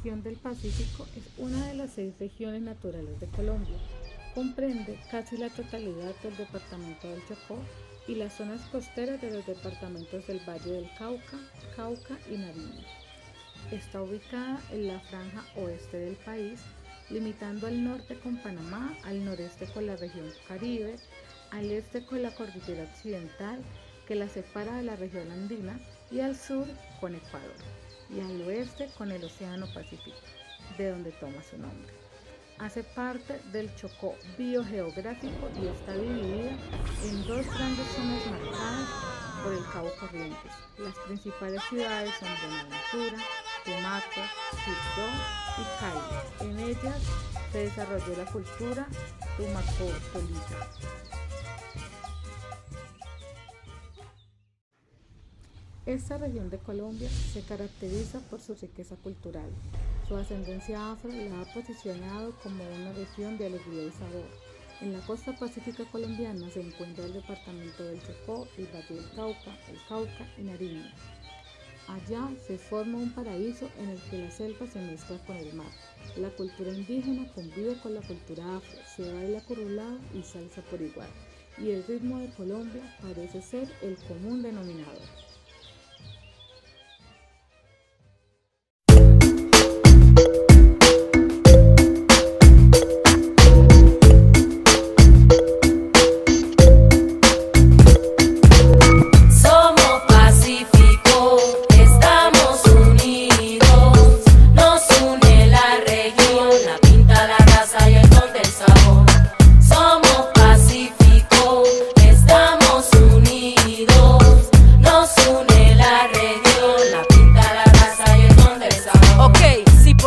región del Pacífico es una de las seis regiones naturales de Colombia. Comprende casi la totalidad del departamento del Chocó y las zonas costeras de los departamentos del Valle del Cauca, Cauca y Nariño. Está ubicada en la franja oeste del país, limitando al norte con Panamá, al noreste con la región Caribe, al este con la cordillera occidental que la separa de la región andina y al sur con Ecuador y al oeste con el Océano Pacífico, de donde toma su nombre. Hace parte del Chocó biogeográfico y está dividida en dos grandes zonas marcadas por el Cabo Corrientes. Las principales ciudades son Buenaventura, Tumaco, Quibdó y Cali. En ellas se desarrolló la cultura tumaco-tolita. Esta región de Colombia se caracteriza por su riqueza cultural. Su ascendencia afro la ha posicionado como una región de alegría y sabor. En la costa pacífica colombiana se encuentra el departamento del Chocó, el Valle del Cauca, el Cauca y Nariño. Allá se forma un paraíso en el que la selva se mezcla con el mar. La cultura indígena convive con la cultura afro, se baila curulado y salsa por igual. Y el ritmo de Colombia parece ser el común denominador.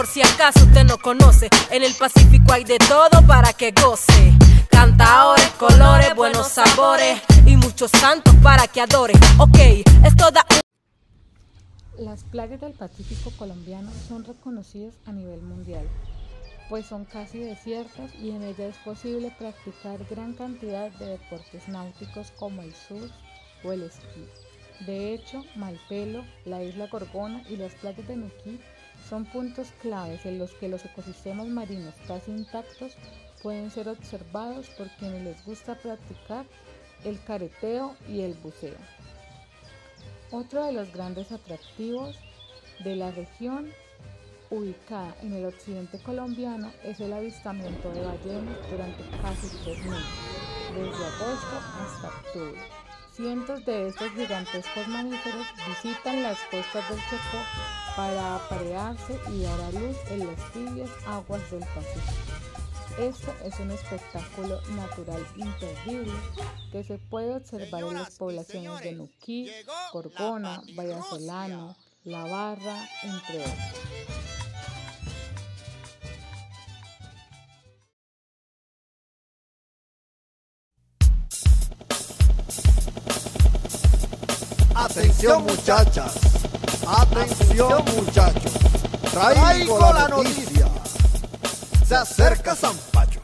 Por si acaso usted no conoce, en el Pacífico hay de todo para que goce. Cantaores, colores, buenos sabores y muchos santos para que adore. Ok, es toda Las playas del Pacífico colombiano son reconocidas a nivel mundial, pues son casi desiertas y en ellas es posible practicar gran cantidad de deportes náuticos como el surf o el esquí. De hecho, Malpelo, la isla Gorgona y las playas de Nuquí son puntos claves en los que los ecosistemas marinos casi intactos pueden ser observados por quienes les gusta practicar el careteo y el buceo. Otro de los grandes atractivos de la región, ubicada en el occidente colombiano, es el avistamiento de ballenas durante casi tres meses, desde agosto hasta octubre. Cientos de estos gigantescos mamíferos visitan las costas del Chocó para aparearse y dar a luz en las tibias aguas del Pacífico. Esto es un espectáculo natural imperdible que se puede observar en las poblaciones de Nuquí, Gorgona, Vallasolano, La Barra, entre otros. Atención muchachas, atención muchachos, traigo la noticia. Se acerca San Pacho,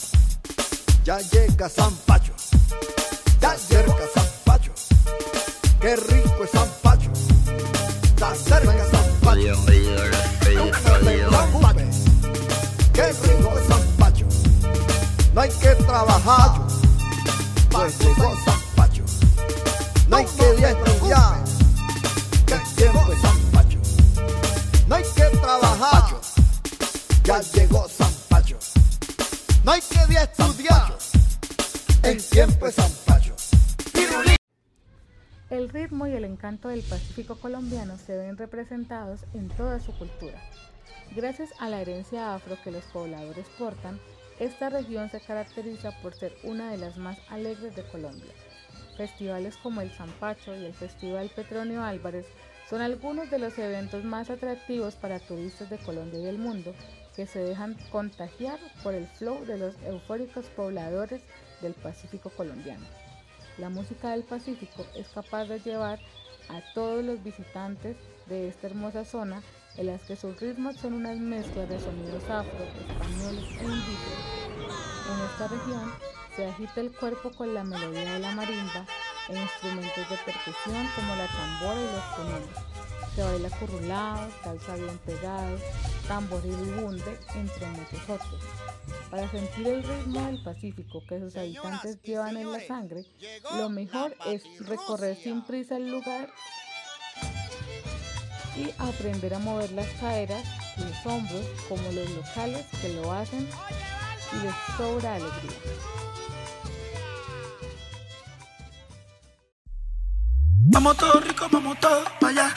ya llega San Pacho, ya llega San Pacho. Qué rico es San Pacho, se acerca San Pacho. No te preocupes, qué rico es San Pacho. No hay que trabajar, pues llegó San El ritmo y el encanto del Pacífico colombiano se ven representados en toda su cultura. Gracias a la herencia afro que los pobladores portan, esta región se caracteriza por ser una de las más alegres de Colombia. Festivales como el Zampacho y el Festival Petronio Álvarez son algunos de los eventos más atractivos para turistas de Colombia y el mundo que se dejan contagiar por el flow de los eufóricos pobladores del Pacífico colombiano. La música del Pacífico es capaz de llevar a todos los visitantes de esta hermosa zona en las que sus ritmos son unas mezclas de sonidos afro, españoles e indígenas. En esta región se agita el cuerpo con la melodía de la marimba e instrumentos de percusión como la tambora y los comunes. se baila currulado, salsa bien pegado, tamboril y bunde, entre muchos otros. Para sentir el ritmo del Pacífico que sus habitantes llevan en la sangre, lo mejor es recorrer sin prisa el lugar y aprender a mover las caderas y los hombros como los locales que lo hacen y les sobra alegría. Vamos todos ricos, vamos todos para allá.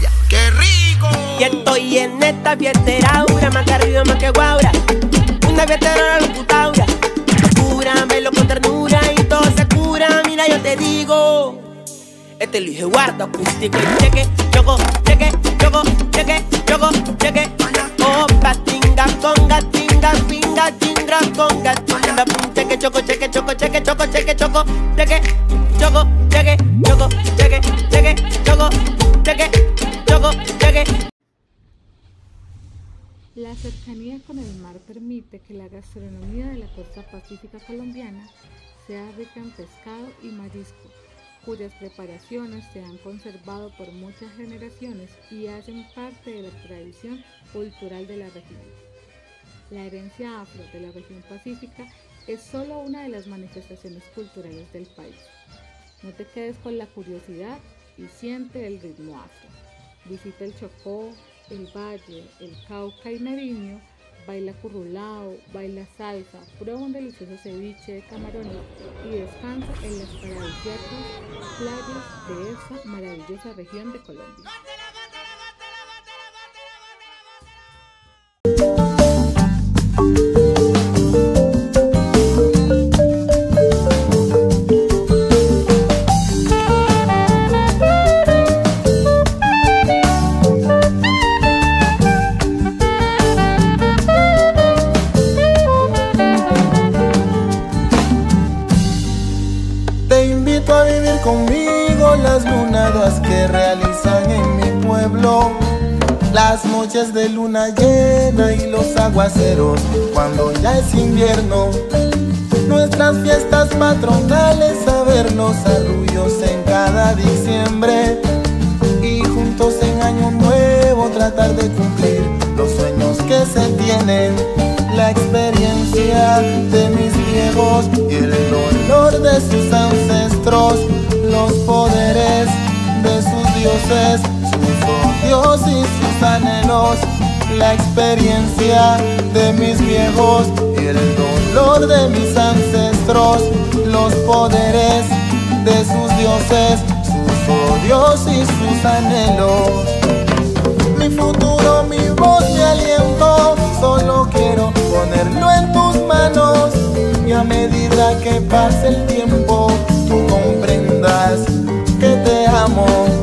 Ya. ¡Qué rico! Y estoy en esta fiestera, aura, más que arriba, más que guaura. Una fiestera, la locutaura. Locura, velo con ternura y todo se cura. Mira, yo te digo. Este lo dije guarda acústico y cheque, choco, cheque, choco, cheque, choco, cheque. Opa, tinga, conga, tinga, pinga, tinga, conga, cheque, choco, cheque, choco, cheque, choco, cheque, choco, cheque, choco, cercanía con el mar permite que la gastronomía de la costa pacífica colombiana sea rica en pescado y marisco, cuyas preparaciones se han conservado por muchas generaciones y hacen parte de la tradición cultural de la región. La herencia afro de la región pacífica es solo una de las manifestaciones culturales del país. No te quedes con la curiosidad y siente el ritmo afro. Visita el Chocó, el Valle, el Cauca y Nariño, baila currulao, baila salsa, prueba un delicioso ceviche de camarones y descansa en las paradisíacas playas de esta maravillosa región de Colombia. A vivir conmigo las lunadas que realizan en mi pueblo. Las noches de luna llena y los aguaceros cuando ya es invierno. Nuestras fiestas patronales, a ver los arrullos voces, sus odios y sus anhelos, la experiencia de mis viejos y el dolor de mis ancestros, los poderes de sus dioses, sus odios y sus anhelos. Mi futuro, mi voz, mi aliento, solo quiero ponerlo en tus manos y a medida que pase el tiempo, tú comprendas que te amo.